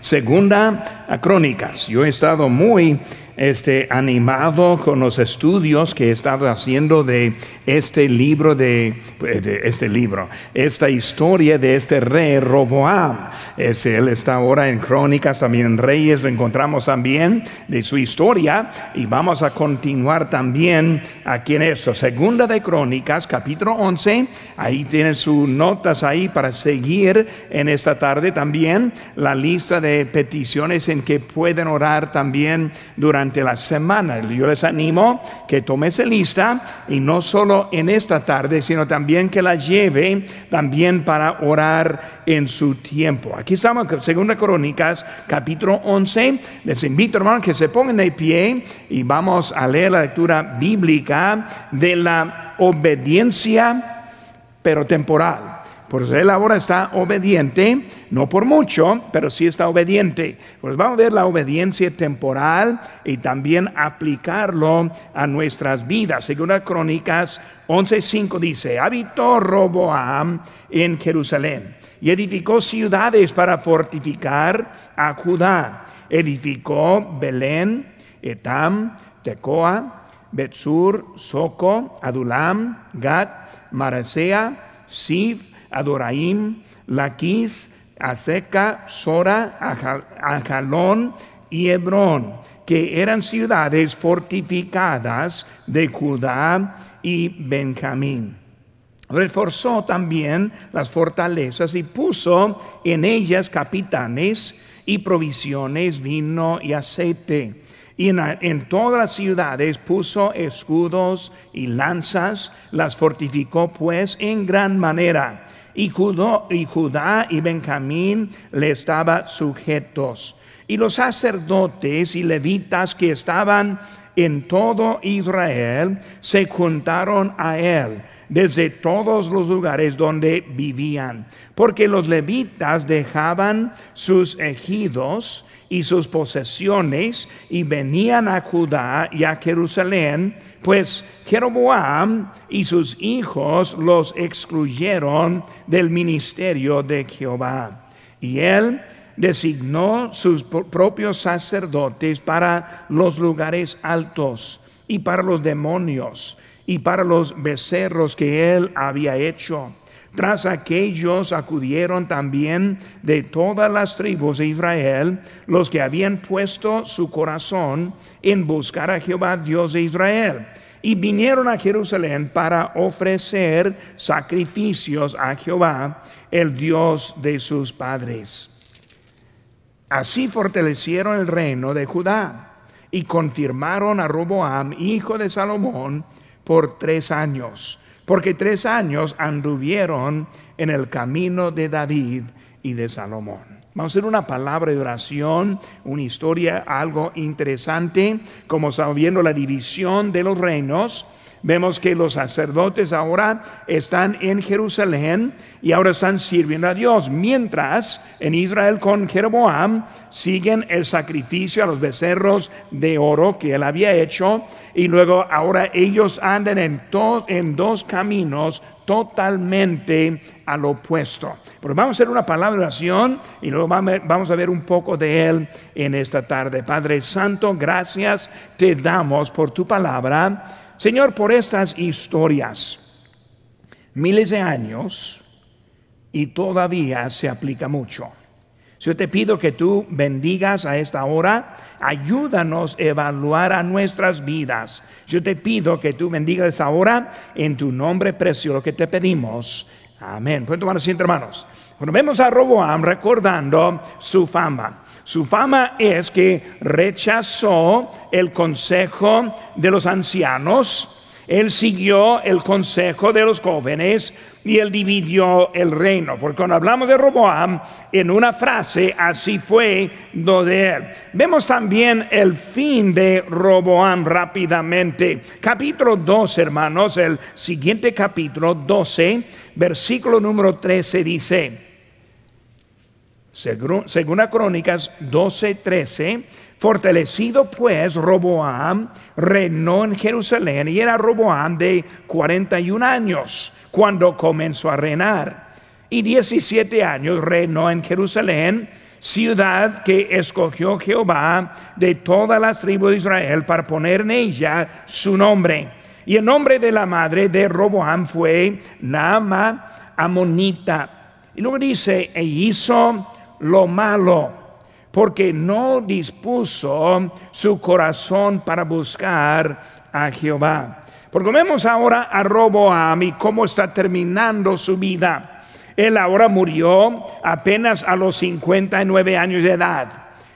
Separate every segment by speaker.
Speaker 1: Segunda Crónicas. Yo he estado muy este, animado con los estudios que he estado haciendo de este libro, de, este libro, esta historia de este rey Roboam. Es, él está ahora en Crónicas, también en Reyes, lo encontramos también de su historia y vamos a continuar también aquí en esto. Segunda de Crónicas, capítulo 11, ahí tienen sus notas ahí para seguir en esta tarde también la lista de peticiones en que pueden orar también durante la semana. Yo les animo que tome esa lista y no solo en esta tarde, sino también que la lleve también para orar en su tiempo. Aquí estamos en Segunda Crónicas, capítulo 11. Les invito, hermanos, que se pongan de pie y vamos a leer la lectura bíblica de la obediencia, pero temporal. Por eso él ahora está obediente, no por mucho, pero sí está obediente. Pues vamos a ver la obediencia temporal y también aplicarlo a nuestras vidas. Según las Crónicas 11:5 dice, habitó Roboam en Jerusalén y edificó ciudades para fortificar a Judá. Edificó Belén, Etam, Tecoa, Betsur, Soco, Adulam, Gat, Marasea, Sif, Adoraim, Laquis, Aseca, Sora, Ajalón y Hebrón, que eran ciudades fortificadas de Judá y Benjamín. Reforzó también las fortalezas y puso en ellas capitanes y provisiones, vino y aceite. Y en, en, todas las ciudades puso escudos y lanzas, las fortificó pues en gran manera y, Judá y Benjamín le estaban sujetos. Y los sacerdotes y levitas que estaban en todo Israel se juntaron a él desde todos los lugares donde vivían, porque los levitas dejaban sus ejidos y sus posesiones y venían a Judá y a Jerusalén, pues Jeroboam y sus hijos los excluyeron del ministerio de Jehová. Y él designó sus propios sacerdotes para los lugares altos y para los demonios y para los becerros que él había hecho tras aquellos acudieron también de todas las tribus de Israel los que habían puesto su corazón en buscar a Jehová Dios de Israel. Y vinieron a Jerusalén para ofrecer sacrificios a Jehová, el Dios de sus padres. Así fortalecieron el reino de Judá y confirmaron a Roboam, hijo de Salomón, por tres años porque tres años anduvieron en el camino de David y de Salomón. Vamos a hacer una palabra de oración, una historia, algo interesante, como estamos viendo la división de los reinos Vemos que los sacerdotes ahora están en Jerusalén y ahora están sirviendo a Dios, mientras en Israel con Jeroboam siguen el sacrificio a los becerros de oro que él había hecho y luego ahora ellos andan en, en dos caminos totalmente al opuesto. Pero vamos a hacer una palabra de oración y luego vamos a ver un poco de él en esta tarde. Padre Santo, gracias te damos por tu palabra. Señor, por estas historias, miles de años, y todavía se aplica mucho. Yo te pido que tú bendigas a esta hora, ayúdanos a evaluar a nuestras vidas. Yo te pido que tú bendigas esta hora en tu nombre precioso que te pedimos. Amén. Pueden tomar asiento, hermanos. Cuando vemos a Roboam recordando su fama, su fama es que rechazó el consejo de los ancianos, él siguió el consejo de los jóvenes y él dividió el reino. Porque cuando hablamos de Roboam, en una frase, así fue lo de él. Vemos también el fin de Roboam rápidamente. Capítulo 12, hermanos, el siguiente capítulo 12, versículo número 13 dice, según a Crónicas 12, 13, Fortalecido pues Roboam reinó en Jerusalén y era Roboam de 41 años cuando comenzó a reinar. Y 17 años reinó en Jerusalén ciudad que escogió Jehová de todas las tribus de Israel para poner en ella su nombre. Y el nombre de la madre de Roboam fue Naama Amonita. Y luego dice, e hizo lo malo, porque no dispuso su corazón para buscar a Jehová. Porque vemos ahora a Roboam y cómo está terminando su vida. Él ahora murió apenas a los 59 años de edad.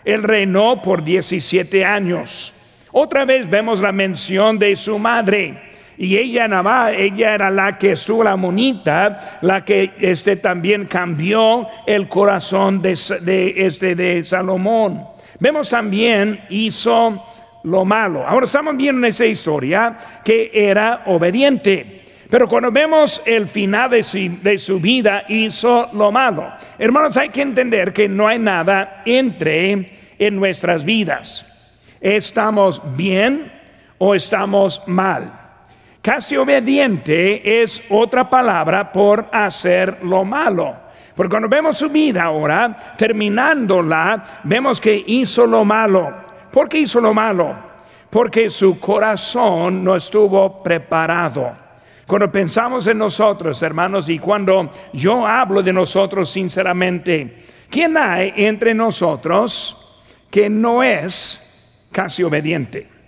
Speaker 1: Él reinó por 17 años. Otra vez vemos la mención de su madre. Y ella nada ella era la que estuvo la monita, la que este también cambió el corazón de, de, este, de Salomón. Vemos también hizo lo malo. Ahora estamos viendo esa historia que era obediente. Pero cuando vemos el final de su, vida, hizo lo malo. Hermanos, hay que entender que no hay nada entre en nuestras vidas. ¿Estamos bien o estamos mal? Casi obediente es otra palabra por hacer lo malo. Porque cuando vemos su vida ahora, terminándola, vemos que hizo lo malo. ¿Por qué hizo lo malo? Porque su corazón no estuvo preparado. Cuando pensamos en nosotros, hermanos, y cuando yo hablo de nosotros sinceramente, ¿quién hay entre nosotros que no es casi obediente?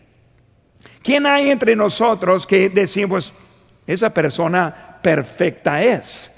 Speaker 1: ¿Quién hay entre nosotros que decimos, esa persona perfecta es?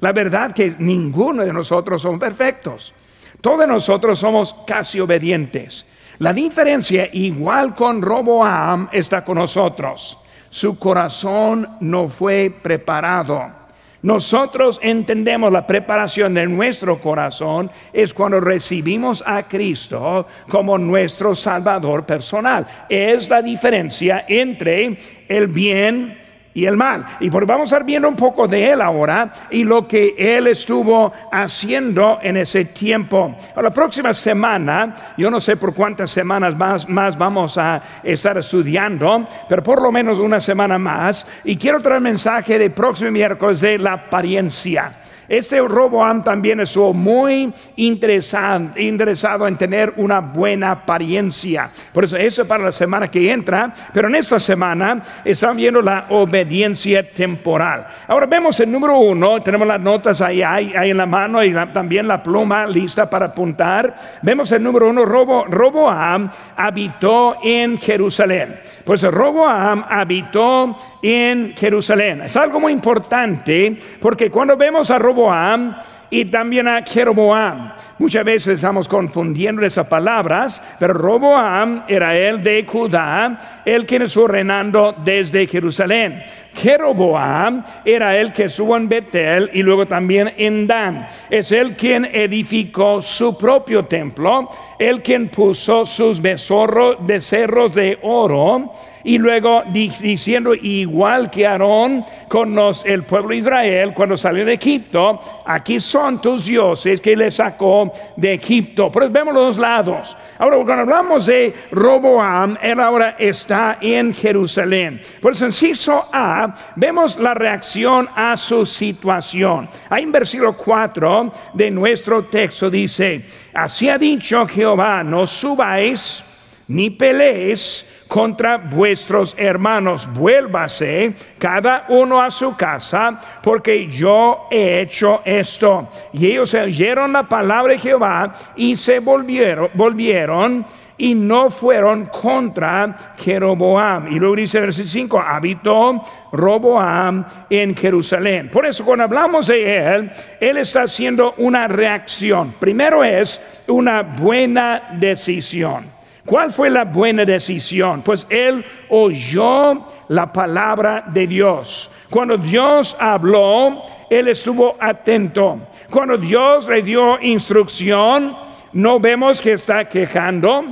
Speaker 1: La verdad que ninguno de nosotros son perfectos. Todos nosotros somos casi obedientes. La diferencia, igual con Roboam, está con nosotros. Su corazón no fue preparado. Nosotros entendemos la preparación de nuestro corazón es cuando recibimos a Cristo como nuestro Salvador personal. Es la diferencia entre el bien y el mal. Y pues vamos a estar viendo un poco de él ahora y lo que él estuvo haciendo en ese tiempo. la próxima semana, yo no sé por cuántas semanas más, más vamos a estar estudiando, pero por lo menos una semana más. Y quiero traer mensaje de próximo miércoles de la apariencia. Este Roboam también estuvo muy interesado, interesado en tener una buena apariencia. Por eso, eso para la semana que entra. Pero en esta semana están viendo la obediencia temporal. Ahora vemos el número uno. Tenemos las notas ahí, ahí, en la mano y también la pluma lista para apuntar. Vemos el número uno. Robo, Roboam habitó en Jerusalén. Pues Roboam habitó en Jerusalén. Es algo muy importante porque cuando vemos a Roboam Roboam y también a Jeroboam. Muchas veces estamos confundiendo esas palabras, pero Roboam era el de Judá, el quien estuvo reinando desde Jerusalén. Jeroboam era el que estuvo en Betel y luego también en Dan. Es el quien edificó su propio templo, el quien puso sus becerros de oro y luego diciendo igual que Aarón con el pueblo de Israel cuando salió de Egipto, aquí son tus dioses que le sacó de Egipto. Pero vemos los dos lados. Ahora cuando hablamos de Roboam, él ahora está en Jerusalén. Por eso inciso A, vemos la reacción a su situación. Ahí en versículo 4 de nuestro texto dice, así ha dicho Jehová, no subáis ni peleéis contra vuestros hermanos. Vuélvase cada uno a su casa, porque yo he hecho esto. Y ellos oyeron la palabra de Jehová y se volvieron, volvieron y no fueron contra Jeroboam. Y luego dice versículo 5, habitó Roboam en Jerusalén. Por eso cuando hablamos de él, él está haciendo una reacción. Primero es una buena decisión. ¿Cuál fue la buena decisión? Pues él oyó la palabra de Dios. Cuando Dios habló, él estuvo atento. Cuando Dios le dio instrucción, no vemos que está quejando,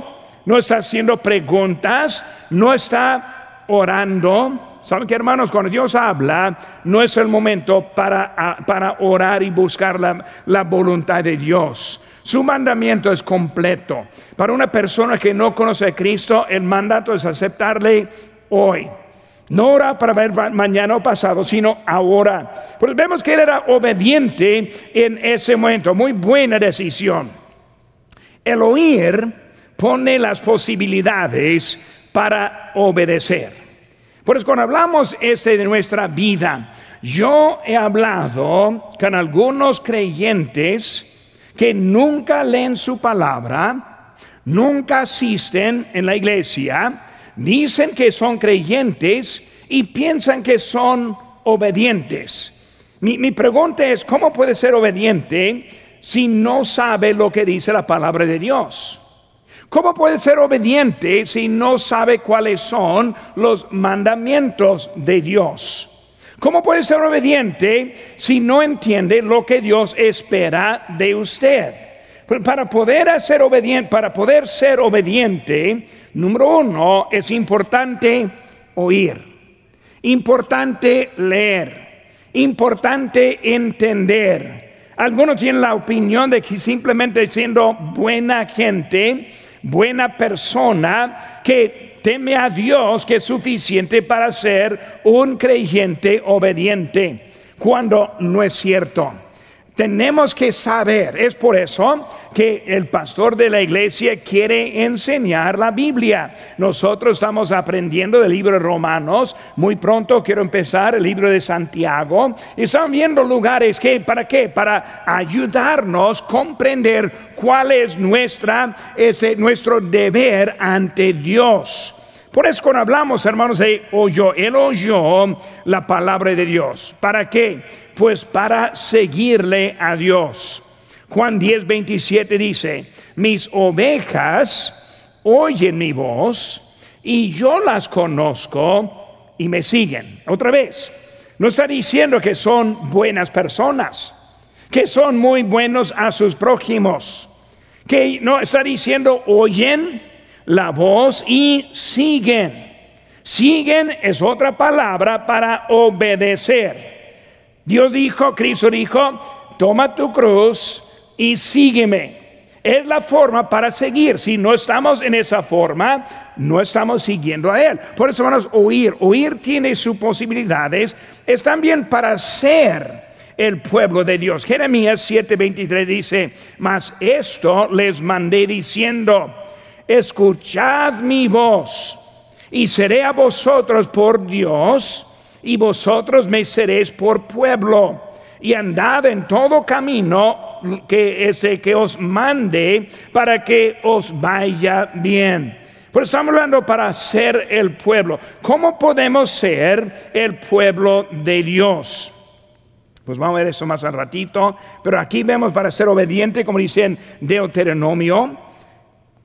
Speaker 1: no está haciendo preguntas, no está orando. ¿Saben qué, hermanos? Cuando Dios habla, no es el momento para, para orar y buscar la, la voluntad de Dios. Su mandamiento es completo. Para una persona que no conoce a Cristo, el mandato es aceptarle hoy. No ora para ver mañana o pasado, sino ahora. Pues vemos que él era obediente en ese momento. Muy buena decisión. El oír pone las posibilidades para obedecer. Por eso cuando hablamos este de nuestra vida, yo he hablado con algunos creyentes que nunca leen su palabra, nunca asisten en la iglesia, dicen que son creyentes y piensan que son obedientes. Mi, pregunta es, ¿cómo puede ser obediente si no sabe lo que dice la palabra de Dios? ¿Cómo puede ser obediente si no sabe cuáles son los mandamientos de Dios? ¿Cómo puede ser obediente si no entiende lo que Dios espera de usted? Para poder ser obediente, para poder ser obediente, número uno, es importante oír, importante leer, importante entender. Algunos tienen la opinión de que simplemente siendo buena gente, buena persona, que teme a Dios, que es suficiente para ser un creyente obediente, cuando no es cierto. Tenemos que saber, es por eso que el pastor de la iglesia quiere enseñar la Biblia. Nosotros estamos aprendiendo del libro de Romanos, muy pronto quiero empezar el libro de Santiago. Y estamos viendo lugares que, ¿para qué? Para ayudarnos a comprender cuál es nuestra, ese, nuestro deber ante Dios. Por eso cuando hablamos, hermanos, de oyó, él oyó la palabra de Dios. ¿Para qué? Pues para seguirle a Dios. Juan 10, 27 dice, mis ovejas oyen mi voz y yo las conozco y me siguen. Otra vez, no está diciendo que son buenas personas, que son muy buenos a sus prójimos, que no está diciendo oyen la voz y siguen. Siguen es otra palabra para obedecer. Dios dijo, Cristo dijo, toma tu cruz y sígueme. Es la forma para seguir. Si no estamos en esa forma, no estamos siguiendo a Él. Por eso a oír. Oír tiene sus posibilidades. Es también para ser el pueblo de Dios. Jeremías 7:23 dice, mas esto les mandé diciendo, escuchad mi voz y seré a vosotros por Dios y vosotros me seréis por pueblo y andad en todo camino que ese que os mande para que os vaya bien. Pues estamos hablando para ser el pueblo. ¿Cómo podemos ser el pueblo de Dios? Pues vamos a ver eso más al ratito. Pero aquí vemos para ser obediente, como dicen Deuteronomio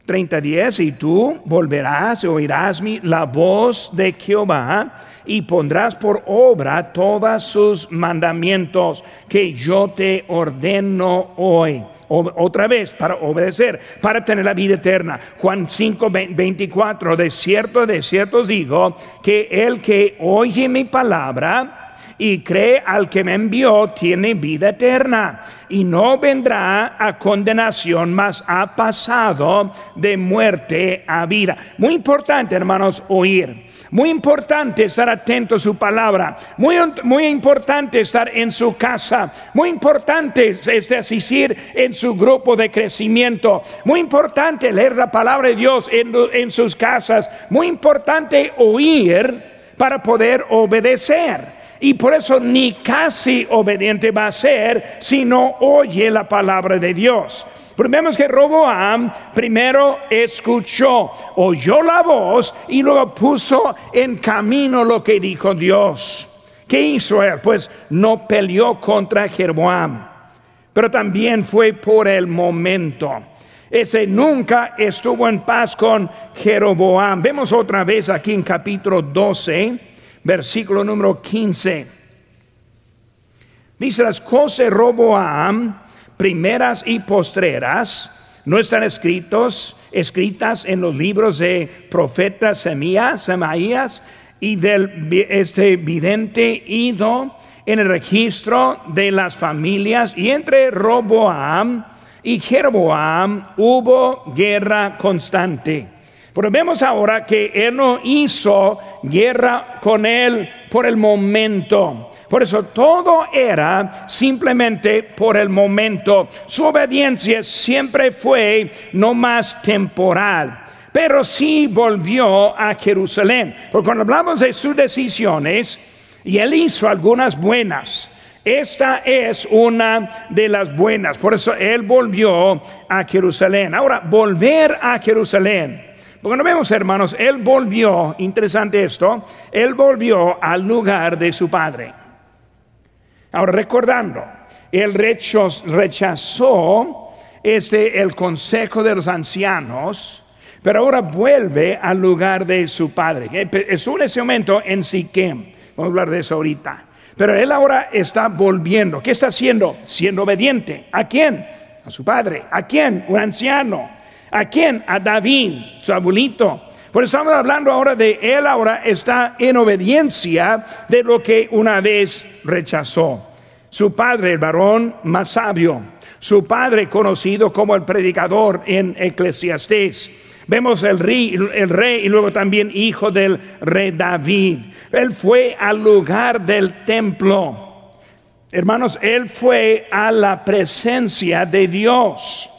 Speaker 1: 30:10, y tú volverás y oirás mi, la voz de Jehová y pondrás por obra todos sus mandamientos que yo te ordeno hoy. otra vez, para obedecer, para tener la vida eterna. Juan 5, 24, de cierto, de cierto digo que el que oye mi palabra, y cree al que me envió tiene vida eterna y no vendrá a condenación, mas ha pasado de muerte a vida. Muy importante, hermanos, oír. Muy importante estar atento a su palabra. Muy, importante estar en su casa. Muy importante es asistir en su grupo de crecimiento. Muy importante leer la palabra de Dios en, en sus casas. Muy importante oír para poder obedecer. Y por eso ni casi obediente va a ser si no oye la palabra de Dios. Pero vemos que Roboam primero escuchó, oyó la voz y luego puso en camino lo que dijo Dios. ¿Qué hizo él? Pues no peleó contra Jeroboam, pero también fue por el momento. Ese nunca estuvo en paz con Jeroboam. Vemos otra vez aquí en capítulo 12 versículo número 15. Dice las cosas de Roboam, primeras y postreras, no están escritos, escritas en los libros de profetas Semías, Semaías y del este vidente Ido en el registro de las familias y entre Roboam y Jeroboam hubo guerra constante. Pero vemos ahora que él no hizo guerra con él por el momento. Por eso todo era simplemente por el momento. Su obediencia siempre fue no más temporal pero sí volvió a Jerusalén. Porque cuando hablamos de sus decisiones, y él hizo algunas buenas, esta es una de las buenas. Por eso él volvió a Jerusalén. Ahora, volver a Jerusalén. Porque no vemos, hermanos, él volvió, interesante esto, él volvió al lugar de su padre. Ahora, recordando, él rechazó este, el consejo de los ancianos pero ahora vuelve al lugar de su padre. Estuvo en ese momento en Siquem, vamos a hablar de eso ahorita. Pero él ahora está volviendo. ¿Qué está haciendo? Siendo obediente. ¿A quién? A su padre. ¿A quién? Un anciano. ¿A quién? A David, su abuelito. Por eso estamos hablando ahora de él ahora está en obediencia de lo que una vez rechazó. Su padre, el varón más sabio. Su padre conocido como el predicador en Eclesiastés Vemos el rey, el rey y luego también hijo del rey David. Él fue al lugar del templo. Hermanos, él fue a la presencia de Dios.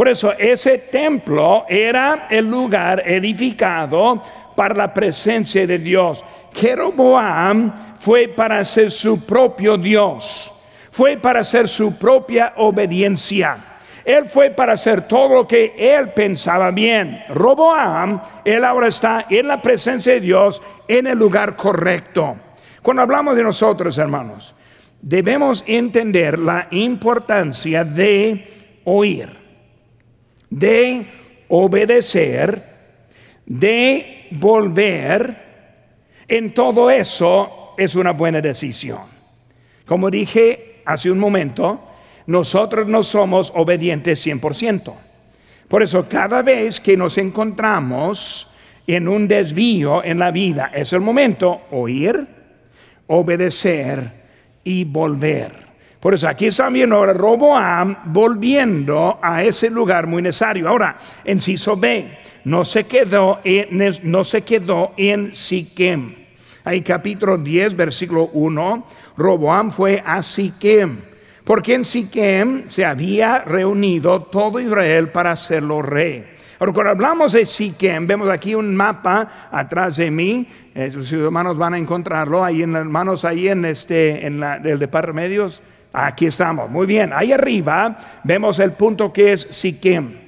Speaker 1: Por eso ese templo era el lugar edificado para la presencia de Dios. Jeroboam fue para ser su propio Dios, fue para ser su propia obediencia. Él fue para hacer todo lo que él pensaba bien. Roboam, él ahora está en la presencia de Dios en el lugar correcto. Cuando hablamos de nosotros, hermanos, debemos entender la importancia de oír, de obedecer, de volver. En todo eso es una buena decisión. Como dije hace un momento, nosotros no somos obedientes 100%. Por eso cada vez que nos encontramos en un desvío en la vida, es el momento oír, obedecer y volver. Por eso aquí están viendo ahora Roboam volviendo a ese lugar muy necesario. Ahora, en B, no se quedó en, no se quedó en Siquem. Ahí capítulo 10, versículo 1, Roboam fue a Siquem porque en Siquem se había reunido todo Israel para hacerlo rey. Ahora, cuando hablamos de Siquem, vemos aquí un mapa atrás de mí. Eh, sus hermanos van a encontrarlo ahí en hermanos ahí en este en el de medios. Aquí estamos. Muy bien. Ahí arriba vemos el punto que es Siquem.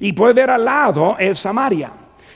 Speaker 1: Y puede ver al lado es Samaria.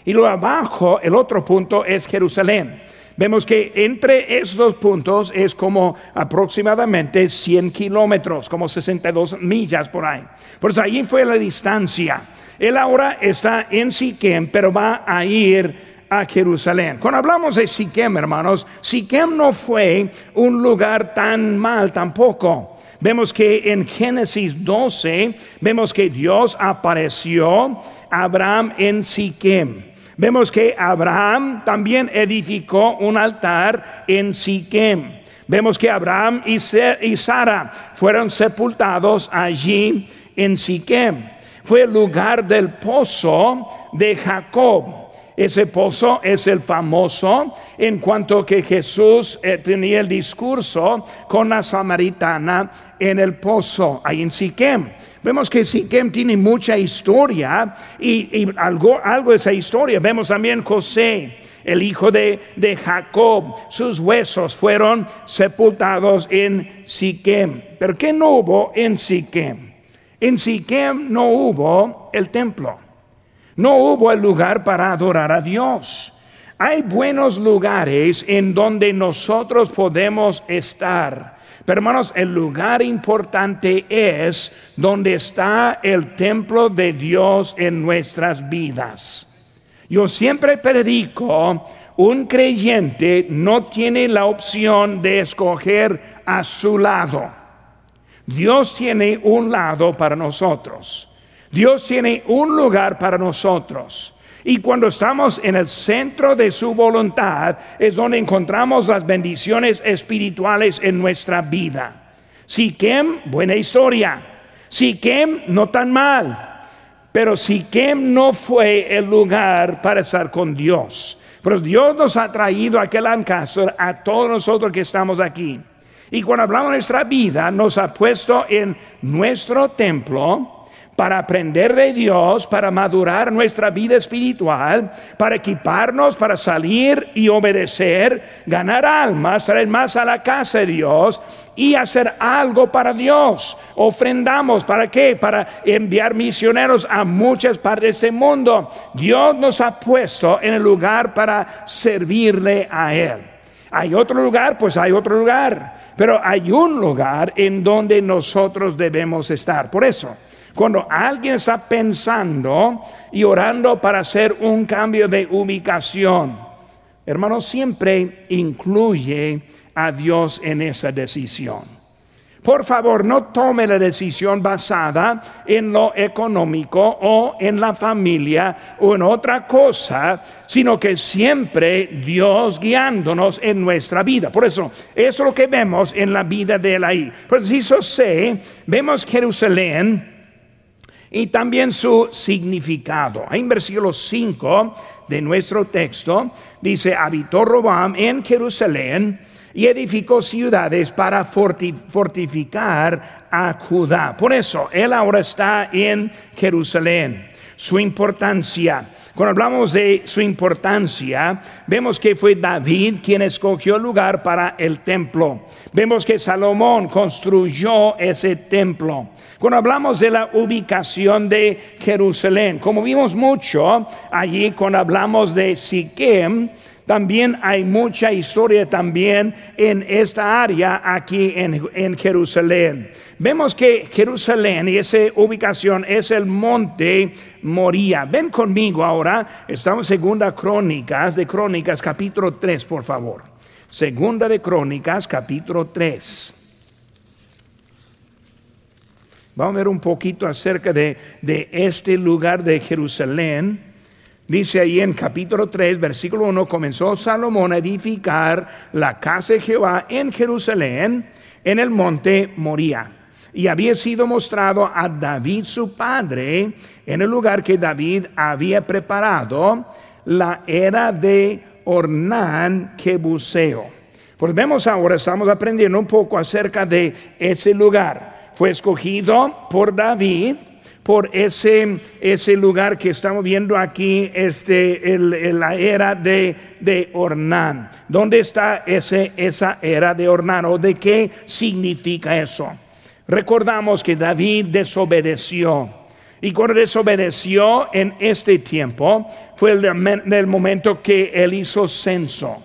Speaker 1: Y luego abajo el otro punto es Jerusalén. Vemos que entre esos dos puntos es como aproximadamente 100 kilómetros, como 62 millas por ahí. Por eso ahí fue la distancia. Él ahora está en Siquem, pero va a ir a Jerusalén. Cuando hablamos de Siquem, hermanos, Siquem no fue un lugar tan mal tampoco. Vemos que en Génesis 12, vemos que Dios apareció a Abraham en Siquem. Vemos que Abraham también edificó un altar en Siquem. Vemos que Abraham y Sara fueron sepultados allí en Siquem. Fue el lugar del pozo de Jacob. Ese pozo es el famoso en cuanto que Jesús eh, tenía el discurso con la samaritana en el pozo, ahí en Siquem. Vemos que Siquem tiene mucha historia y, algo, algo, de esa historia. Vemos también José, el hijo de, Jacob. Sus huesos fueron sepultados en Siquem. Pero ¿qué no hubo en Siquem? En Siquem no hubo el templo. No hubo el lugar para adorar a Dios. Hay buenos lugares en donde nosotros podemos estar pero hermanos, el lugar importante es donde está el templo de Dios en nuestras vidas. Yo siempre predico, un creyente no tiene la opción de escoger a su lado. Dios tiene un lado para nosotros. Dios tiene un lugar para nosotros. Y cuando estamos en el centro de su voluntad es donde encontramos las bendiciones espirituales en nuestra vida. Siquem, buena historia. Siquem, no tan mal. Pero Siquem no fue el lugar para estar con Dios. Pero Dios nos ha traído a aquel Lancaster a todos nosotros que estamos aquí. Y cuando hablamos de nuestra vida, nos ha puesto en nuestro templo para aprender de Dios, para madurar nuestra vida espiritual, para equiparnos, para salir y obedecer, ganar almas, traer más a la casa de Dios y hacer algo para Dios. Ofrendamos, ¿para qué? Para enviar misioneros a muchas partes de este mundo. Dios nos ha puesto en el lugar para servirle a Él. ¿Hay otro lugar? Pues hay otro lugar. Pero hay un lugar en donde nosotros debemos estar. Por eso, cuando alguien está pensando y orando para hacer un cambio de ubicación, hermano, siempre incluye a Dios en esa decisión. Por favor, no tome la decisión basada en lo económico o en la familia o en otra cosa, sino que siempre Dios guiándonos en nuestra vida. Por eso, eso es lo que vemos en la vida de Elaí. Preciso sé, vemos Jerusalén y también su significado. En versículo 5 de nuestro texto dice, habitó Robam en Jerusalén y edificó ciudades para fortificar a Judá. Por eso, él ahora está en Jerusalén. Su importancia. Cuando hablamos de su importancia, vemos que fue David quien escogió el lugar para el templo. Vemos que Salomón construyó ese templo. Cuando hablamos de la ubicación de Jerusalén, como vimos mucho allí cuando hablamos de Siquem, también hay mucha historia también en esta área aquí en, Jerusalén. Vemos que Jerusalén y esa ubicación es el monte Moría. Ven conmigo ahora, estamos en segunda Crónicas, de Crónicas capítulo 3, por favor. Segunda de Crónicas capítulo 3. Vamos a ver un poquito acerca de, de este lugar de Jerusalén. Dice ahí en capítulo 3, versículo 1, comenzó Salomón a edificar la casa de Jehová en Jerusalén, en el monte Moría. Y había sido mostrado a David su padre en el lugar que David había preparado, la era de Ornán Quebuseo. Pues vemos ahora, estamos aprendiendo un poco acerca de ese lugar. Fue escogido por David por ese, ese lugar que estamos viendo aquí, este, el, la era de, de Ornán. ¿Dónde está ese, esa era de Ornán o de qué significa eso? Recordamos que David desobedeció. Y cuando desobedeció en este tiempo fue el, el momento que él hizo censo.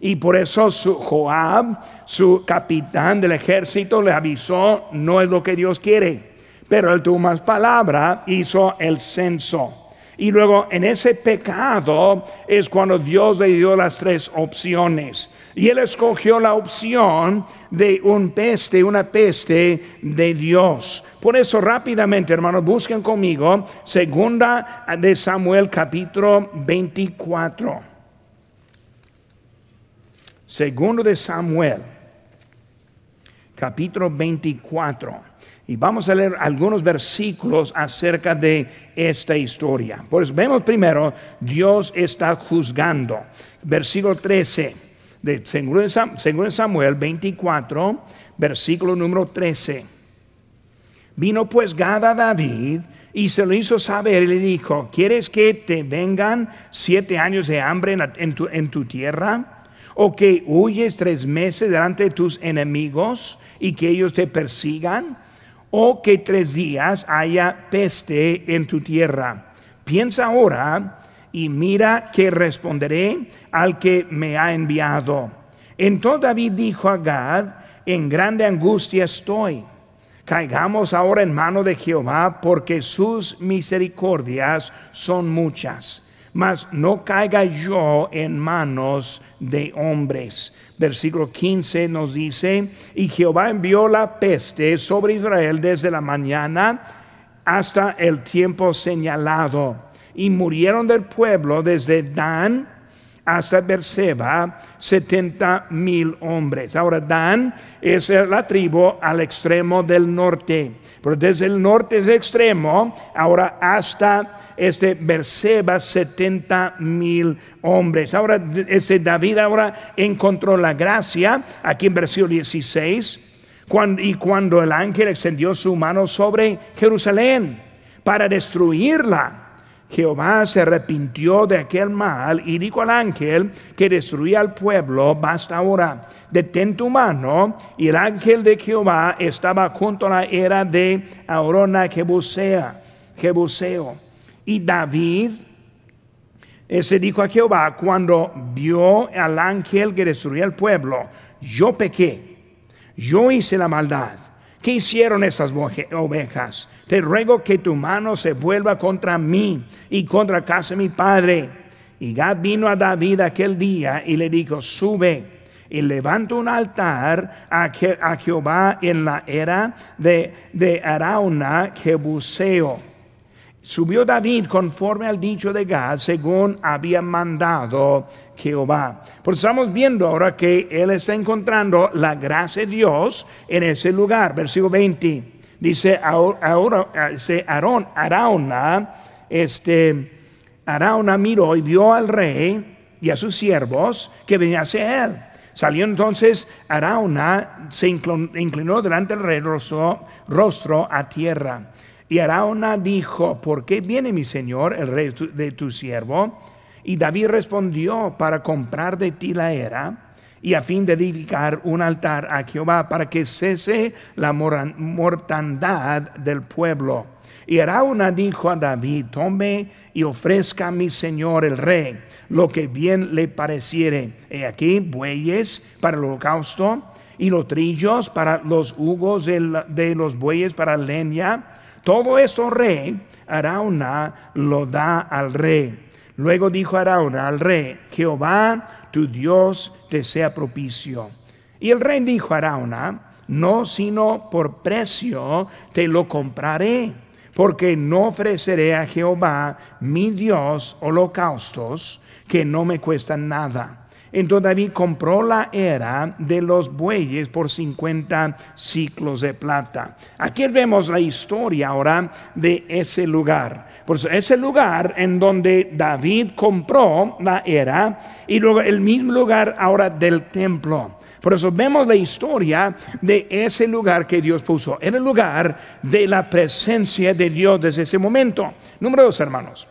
Speaker 1: Y por eso su Joab, su capitán del ejército, le avisó, no es lo que Dios quiere pero el tuvo más palabra, hizo el censo. Y luego en ese pecado es cuando Dios le dio las tres opciones. Y él escogió la opción de un peste, una peste de Dios. Por eso rápidamente, hermanos, busquen conmigo segunda de Samuel capítulo 24. Segundo de Samuel capítulo 24. Y vamos a leer algunos versículos acerca de esta historia. Pues vemos primero, Dios está juzgando. Versículo 13 de segundo Samuel 24, versículo número 13. Vino pues Gad a David y se lo hizo saber le dijo, ¿quieres que te vengan siete años de hambre en, tu, en tu tierra? ¿O que huyes tres meses delante de tus enemigos y que ellos te persigan? O que tres días haya peste en tu tierra. Piensa ahora y mira que responderé al que me ha enviado. Entonces David dijo a Gad, en grande angustia estoy. Caigamos ahora en mano de Jehová, porque sus misericordias son muchas mas no caiga yo en manos de hombres. Versículo 15 nos dice, y Jehová envió la peste sobre Israel desde la mañana hasta el tiempo señalado, y murieron del pueblo desde Dan hasta Berseba 70 mil hombres. Ahora Dan es la tribu al extremo del norte, pero desde el norte es extremo, ahora hasta este Berseba 70 mil hombres. Ahora ese David ahora encontró la gracia aquí en versículo 16 y cuando el ángel extendió su mano sobre Jerusalén para destruirla, Jehová se arrepintió de aquel mal y dijo al ángel que destruía al pueblo, basta ahora, detén tu mano. Y el ángel de Jehová estaba junto a la era de Aurona Jebusea, Jebuseo. Y David se dijo a Jehová cuando vio al ángel que destruía al pueblo, yo pequé, yo hice la maldad. ¿Qué hicieron esas ovejas? Te ruego que tu mano se vuelva contra mí y contra casa de mi padre. Y Gad vino a David aquel día y le dijo, sube y levanta un altar a, Jehová en la era de, de Jebuseo Subió David conforme al dicho de Gad, según había mandado Jehová. Pues estamos viendo ahora que él está encontrando la gracia de Dios en ese lugar. Versículo 20. Dice ahora, dice Aarón, Arauna, este, miró y vio al rey y a sus siervos que venían hacia él. Salió entonces Arauna, se inclinó, delante del rey, rostro, rostro a tierra. Y Arauna dijo, ¿por qué viene mi señor, el rey de tu siervo? Y David respondió, para comprar de ti la era y a fin de edificar un altar a Jehová para que cese la mortandad del pueblo. Y Arauna dijo a David, tome y ofrezca a mi señor el rey lo que bien le pareciere. He aquí bueyes para el holocausto y los trillos para los hugos de los bueyes para leña todo eso rey, Arauna lo da al rey. Luego dijo Arauna al rey, Jehová tu Dios te sea propicio. Y el rey dijo a Arauna, no sino por precio te lo compraré, porque no ofreceré a Jehová mi Dios holocaustos que no me cuestan nada entonces David compró la era de los bueyes por 50 ciclos de plata. Aquí vemos la historia ahora de ese lugar. Por ese lugar en donde David compró la era y luego el mismo lugar ahora del templo. Por eso vemos la historia de ese lugar que Dios puso. En el lugar de la presencia de Dios desde ese momento. Número dos, hermanos.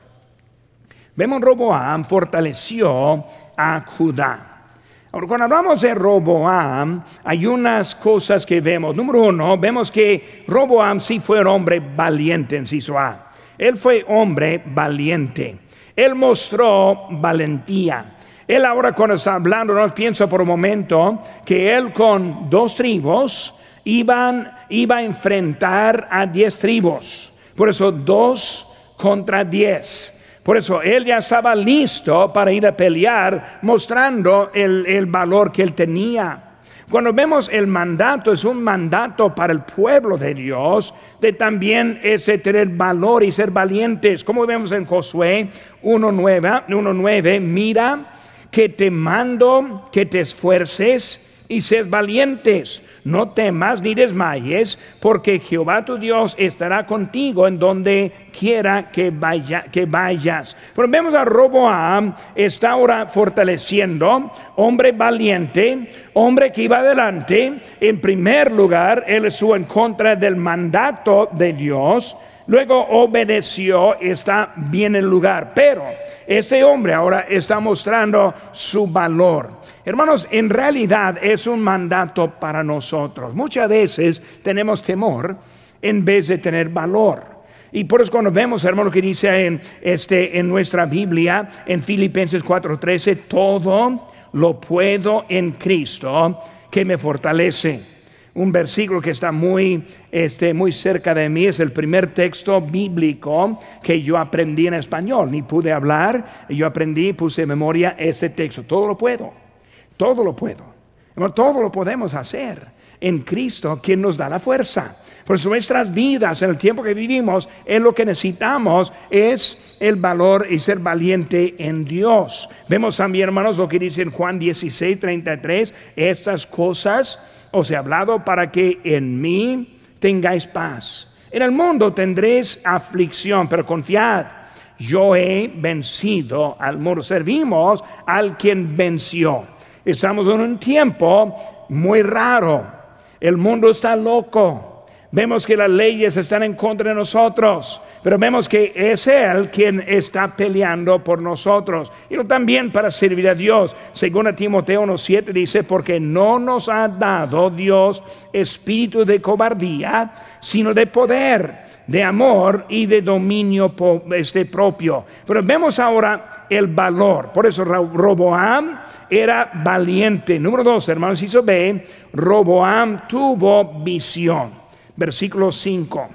Speaker 1: Vemos Roboam fortaleció a Judá. Ahora, cuando hablamos de Roboam, hay unas cosas que vemos. Número uno, vemos que Roboam sí fue un hombre valiente en A. Él fue hombre valiente. Él mostró valentía. Él ahora cuando está hablando, no piensa por un momento que él con dos tribus iban, iba a enfrentar a diez tribus. Por eso dos contra diez. Por eso él ya estaba listo para ir a pelear, mostrando el, valor que él tenía. Cuando vemos el mandato, es un mandato para el pueblo de Dios, de también ese tener valor y ser valientes. Como vemos en Josué 1.9, mira que te mando que te esfuerces y seas valientes no temas ni desmayes, porque Jehová tu Dios estará contigo en donde quiera que, vaya, que vayas. Pero vemos a Roboam, está ahora fortaleciendo, hombre valiente, hombre que iba adelante. En primer lugar, él estuvo en contra del mandato de Dios Luego obedeció, está bien en lugar. Pero ese hombre ahora está mostrando su valor. Hermanos, en realidad es un mandato para nosotros. Muchas veces tenemos temor en vez de tener valor. Y por eso cuando vemos, hermano, que dice en, este, en nuestra Biblia, en Filipenses 4:13, todo lo puedo en Cristo que me fortalece un versículo que está muy, este, muy cerca de mí, es el primer texto bíblico que yo aprendí en español. Ni pude hablar, yo aprendí, puse en memoria ese texto. Todo lo puedo, todo lo puedo. Todo lo podemos hacer en Cristo quien nos da la fuerza. Por nuestras vidas, en el tiempo que vivimos, es lo que necesitamos es el valor y ser valiente en Dios. Vemos también, hermanos, lo que dice en Juan 16, 33, estas cosas os he hablado para que en mí tengáis paz. En el mundo tendréis aflicción, pero confiad, yo he vencido al mundo. Servimos al quien venció. Estamos en un tiempo muy raro. El mundo está loco. Vemos que las leyes están en contra de nosotros, pero vemos que es Él quien está peleando por nosotros. Y también para servir a Dios. Según Timoteo 1.7 dice, porque no nos ha dado Dios espíritu de cobardía, sino de poder, de amor y de dominio este propio. Pero vemos ahora el valor. Por eso Roboam era valiente. Número dos, hermanos, hizo B, Roboam tuvo visión versículo 5.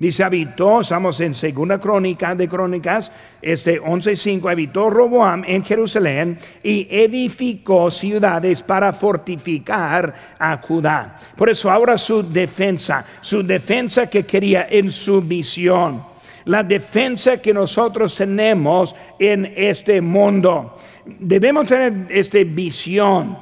Speaker 1: Dice, habitó, estamos en segunda crónica de crónicas, este 11.5, habitó Roboam en Jerusalén y edificó ciudades para fortificar a Judá. Por eso ahora su defensa, su defensa que quería en su visión, la defensa que nosotros tenemos en este mundo. Debemos tener esta visión.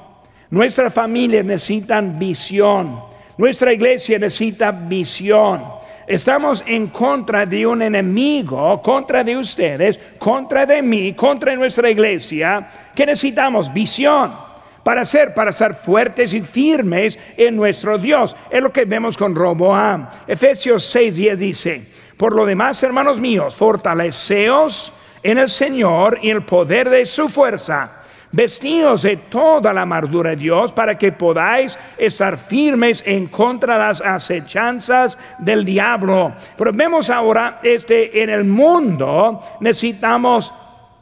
Speaker 1: Nuestra familia necesitan visión. Nuestra iglesia necesita visión. Estamos en contra de un enemigo, contra de ustedes, contra de mí, contra nuestra iglesia, que necesitamos visión para ser, para estar fuertes y firmes en nuestro Dios. Es lo que vemos con Roboam. Efesios 6, 10 dice, por lo demás, hermanos míos, fortaleceos en el Señor y el poder de su fuerza vestidos de toda la amargura de Dios para que podáis estar firmes en contra de las acechanzas del diablo. Pero vemos ahora este en el mundo necesitamos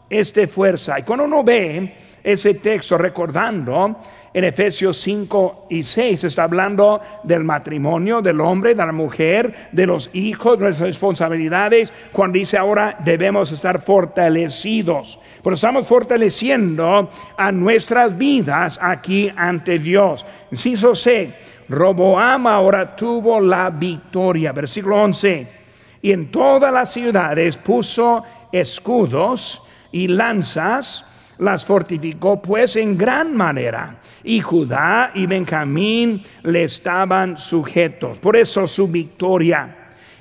Speaker 1: esta fuerza. Y cuando uno ve ese texto recordando en Efesios 5 y 6 está hablando del matrimonio, del hombre, de la mujer, de los hijos, nuestras responsabilidades, cuando dice ahora debemos estar fortalecidos. Pero estamos fortaleciendo a nuestras vidas aquí ante Dios. Inciso C, Roboam ahora tuvo la victoria. Versículo 11. Y en todas las ciudades puso escudos y lanzas las fortificó pues en gran manera, y Judá y Benjamín le estaban sujetos. Por eso su victoria,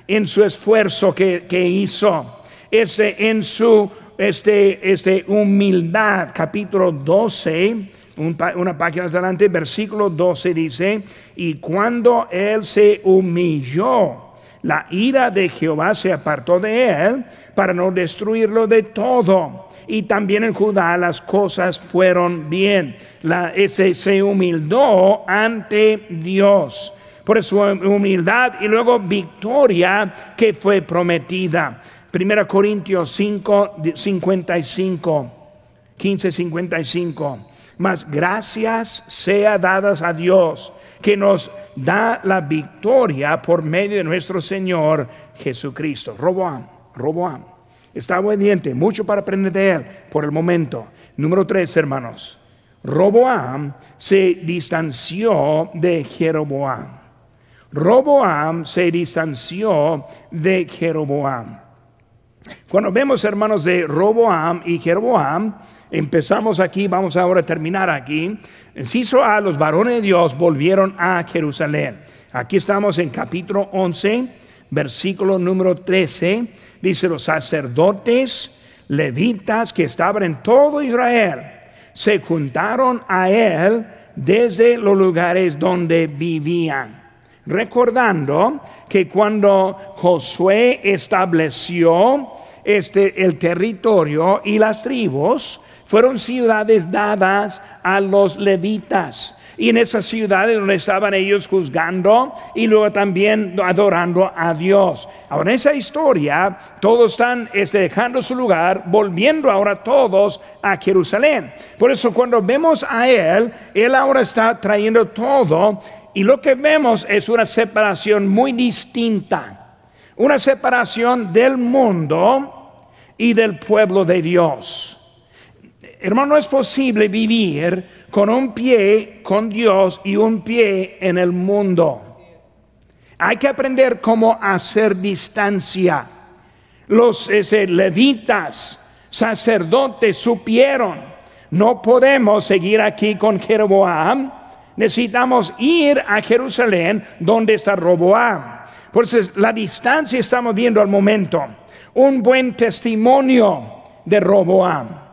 Speaker 1: en su esfuerzo que, hizo, este, en su este, este humildad, capítulo 12, una página adelante, versículo 12 dice, y cuando él se humilló, la ira de Jehová se apartó de él para no destruirlo de todo y también en Judá las cosas fueron bien. La, ese, se humildó ante Dios por su humildad y luego victoria que fue prometida. Primera Corintios 5, 55, 15, 55. Mas gracias sea dadas a Dios que nos da la victoria por medio de nuestro Señor Jesucristo. Roboam, Roboam está obediente, mucho para aprender de él por el momento. Número tres, hermanos. Roboam se distanció de Jeroboam. Roboam se distanció de Jeroboam. Cuando vemos, hermanos, de Roboam y Jeroboam, empezamos aquí, vamos ahora a terminar aquí. Enciso A, los varones de Dios volvieron a Jerusalén. Aquí estamos en capítulo 11, versículo número 13 dice los sacerdotes levitas que estaban en todo Israel, se juntaron a él desde los lugares donde vivían. Recordando que cuando Josué estableció este, el territorio y las tribus, fueron ciudades dadas a los levitas y en esas ciudades donde estaban ellos juzgando y luego también adorando a Dios. Ahora en esa historia todos están este, dejando su lugar, volviendo ahora todos a Jerusalén. Por eso cuando vemos a Él, Él ahora está trayendo todo y lo que vemos es una separación muy distinta. Una separación del mundo y del pueblo de Dios Hermano, no es posible vivir con un pie con Dios y un pie en el mundo. Hay que aprender cómo hacer distancia. Los levitas, sacerdotes, supieron, no podemos seguir aquí con Jeroboam, necesitamos ir a Jerusalén donde está Roboam. Eso la distancia estamos viendo al momento. Un buen testimonio de Roboam.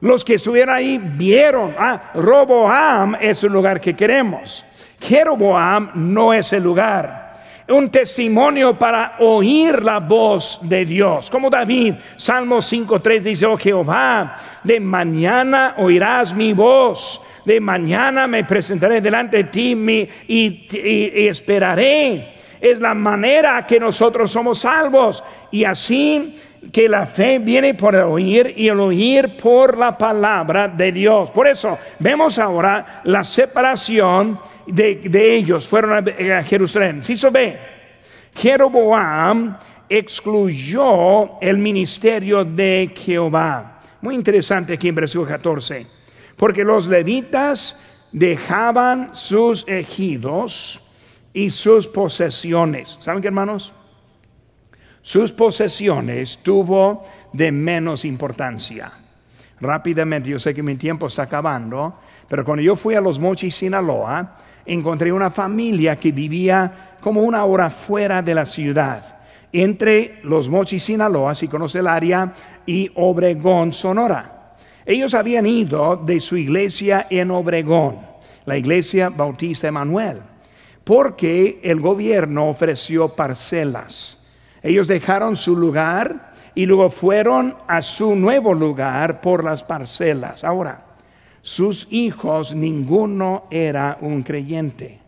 Speaker 1: Los que estuvieron ahí vieron, ah, Roboam es el lugar que queremos. Jeroboam no es el lugar un testimonio para oír la voz de Dios. Como David, Salmo 5.3 dice, oh Jehová, de mañana oirás mi voz, de mañana me presentaré delante de ti y esperaré. Es la manera que nosotros somos salvos. Y así que la fe viene por el oír y el oír por la palabra de Dios. Por eso vemos ahora la separación de, ellos. Fueron a, Jerusalén. Si se ve, Jeroboam excluyó el ministerio de Jehová. Muy interesante aquí en versículo 14. Porque los levitas dejaban sus ejidos y sus posesiones. ¿Saben qué, hermanos? Sus posesiones tuvo de menos importancia. Rápidamente, yo sé que mi tiempo está acabando, pero cuando yo fui a Los Mochis, Sinaloa, encontré una familia que vivía como una hora fuera de la ciudad, entre Los Mochis, Sinaloa, si conoce el área, y Obregón, Sonora. Ellos habían ido de su iglesia en Obregón, la iglesia Bautista Emanuel, porque el gobierno ofreció parcelas ellos dejaron su lugar y luego fueron a su nuevo lugar por las parcelas. Ahora, sus hijos, ninguno era un creyente.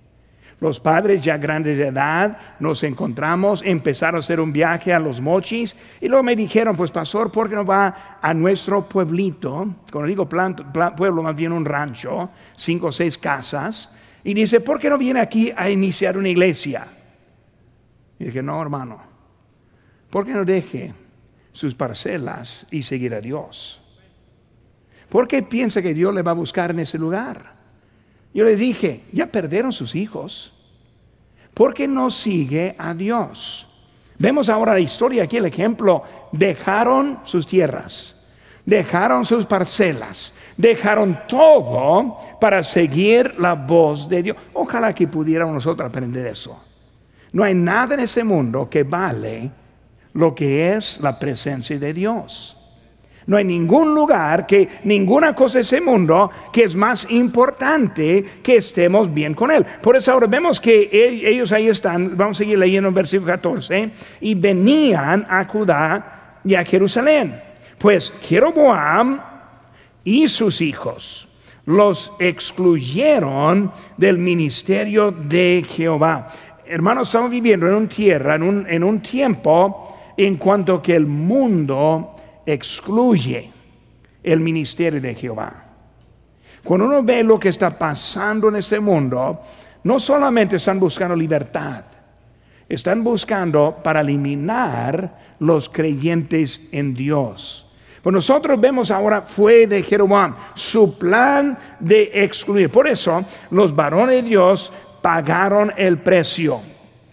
Speaker 1: Los padres ya grandes de edad nos encontramos, empezaron a hacer un viaje a los mochis y luego me dijeron, pues pastor, ¿por qué no va a nuestro pueblito? Cuando digo pueblo, más bien un rancho, cinco o seis casas. Y dice, ¿por qué no viene aquí a iniciar una iglesia? Y dije, no, hermano, ¿Por qué no deje sus parcelas y seguir a Dios? ¿Por qué piensa que Dios le va a buscar en ese lugar? Yo les dije, ya perdieron sus hijos. ¿Por qué no sigue a Dios? Vemos ahora la historia aquí, el ejemplo. Dejaron sus tierras, dejaron sus parcelas, dejaron todo para seguir la voz de Dios. Ojalá que pudiéramos nosotros aprender eso. No hay nada en ese mundo que vale lo que es la presencia de Dios. No hay ningún lugar que, ninguna cosa de ese mundo que es más importante que estemos bien con Él. Por eso ahora vemos que ellos ahí están, vamos a seguir leyendo en versículo 14, y venían a Judá y a Jerusalén. Pues Jeroboam y sus hijos los excluyeron del ministerio de Jehová. Hermanos, estamos viviendo en un tierra, en un, en un tiempo en cuanto que el mundo excluye el ministerio de Jehová. Cuando uno ve lo que está pasando en este mundo, no solamente están buscando libertad, están buscando para eliminar los creyentes en Dios. Pues nosotros vemos ahora fue de Jeroboam su plan de excluir. Por eso los varones de Dios pagaron el precio.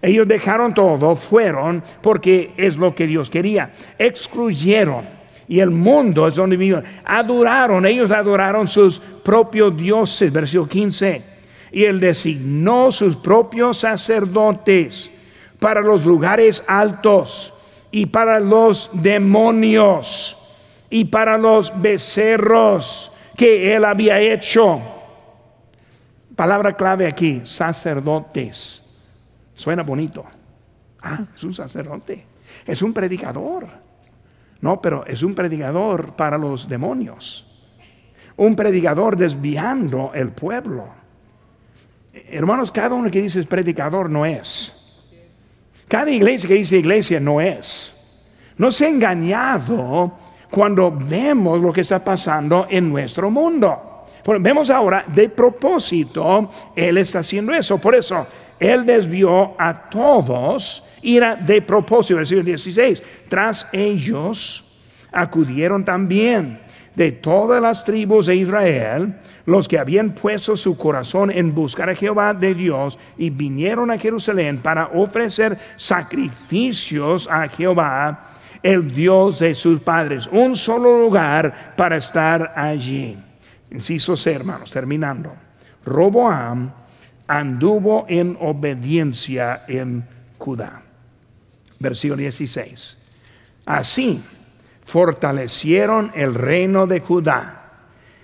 Speaker 1: Ellos dejaron todo, fueron porque es lo que Dios quería. Excluyeron. Y el mundo es donde vivieron. Adoraron, ellos adoraron sus propios dioses, versículo 15. Y él designó sus propios sacerdotes para los lugares altos y para los demonios y para los becerros que él había hecho. Palabra clave aquí, sacerdotes. Suena bonito. Ah, es un sacerdote. Es un predicador. No, pero es un predicador para los demonios. Un predicador desviando el pueblo. Hermanos, cada uno que dice es predicador no es. Cada iglesia que dice iglesia no es. No se ha engañado cuando vemos lo que está pasando en nuestro mundo. Vemos ahora, de propósito, Él está haciendo eso. Por eso, él desvió a todos, era de propósito, versículo 16. Tras ellos acudieron también de todas las tribus de Israel, los que habían puesto su corazón en buscar a Jehová de Dios y vinieron a Jerusalén para ofrecer sacrificios a Jehová, el Dios de sus padres. Un solo lugar para estar allí. Inciso C, hermanos, terminando. Roboam anduvo en obediencia en Judá. Versículo 16. Así fortalecieron el reino de Judá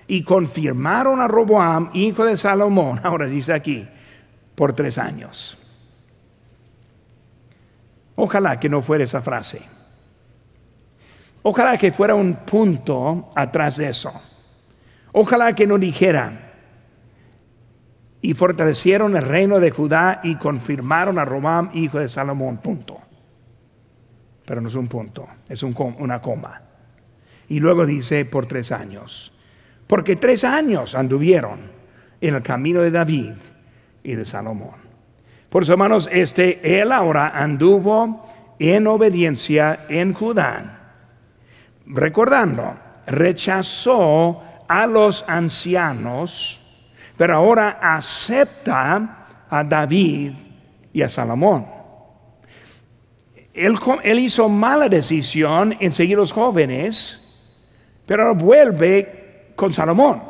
Speaker 1: y confirmaron a Roboam, hijo de Salomón, ahora dice aquí, por tres años. Ojalá que no fuera esa frase. Ojalá que fuera un punto atrás de eso. Ojalá que no dijera, y fortalecieron el reino de Judá y confirmaron a Roboam, hijo de Salomón, punto pero no es un punto, es una coma. Y luego dice por tres años, porque tres años anduvieron en el camino de David y de Salomón. Por eso, hermanos, este, él ahora anduvo en obediencia en Judá, recordando, rechazó a los ancianos, pero ahora acepta a David y a Salomón él, hizo mala decisión en seguir los jóvenes, pero vuelve con Salomón.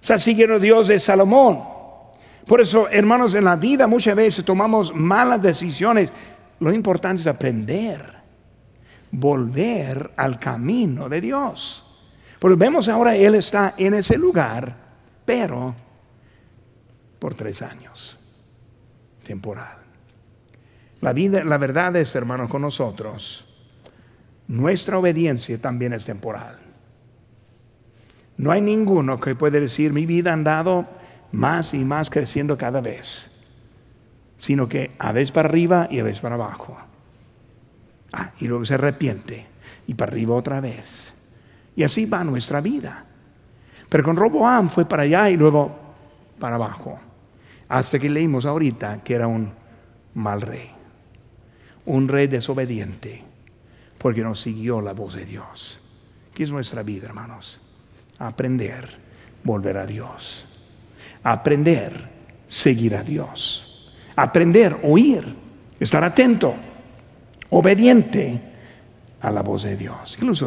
Speaker 1: Está siguiendo a Dios de Salomón. Por eso, hermanos, en la vida muchas veces tomamos malas decisiones. Lo importante es aprender, volver al camino de Dios. Porque vemos ahora, Él está en ese lugar, pero por tres años, temporal. La, vida, la verdad es, hermanos, con nosotros, nuestra obediencia también es temporal. No hay ninguno que puede decir, mi vida ha andado más y más creciendo cada vez, sino que a veces para arriba y a veces para abajo. Ah, y luego se arrepiente y para arriba otra vez. Y así va nuestra vida. Pero con Roboam fue para allá y luego para abajo. Hasta que leímos ahorita que era un mal rey un rey desobediente porque no siguió la voz de Dios. ¿Qué es nuestra vida, hermanos? Aprender, volver a Dios. Aprender, seguir a Dios. Aprender, oír, estar atento, obediente a la voz de Dios. Incluso